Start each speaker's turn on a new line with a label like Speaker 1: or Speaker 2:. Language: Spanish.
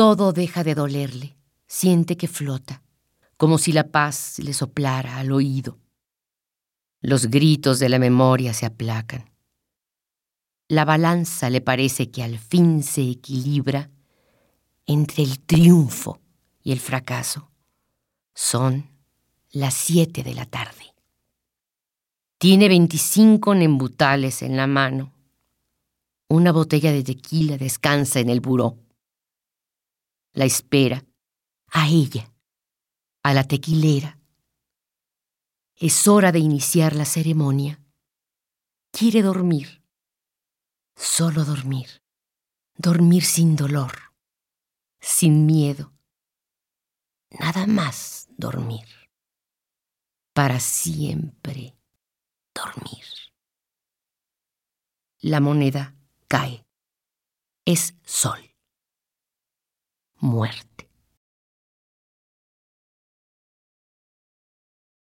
Speaker 1: Todo deja de dolerle, siente que flota, como si la paz le soplara al oído. Los gritos de la memoria se aplacan. La balanza le parece que al fin se equilibra entre el triunfo y el fracaso. Son las siete de la tarde. Tiene veinticinco nembutales en la mano. Una botella de tequila descansa en el buró. La espera a ella, a la tequilera. Es hora de iniciar la ceremonia. Quiere dormir. Solo dormir. Dormir sin dolor. Sin miedo. Nada más dormir. Para siempre dormir. La moneda cae. Es sol. Muerte.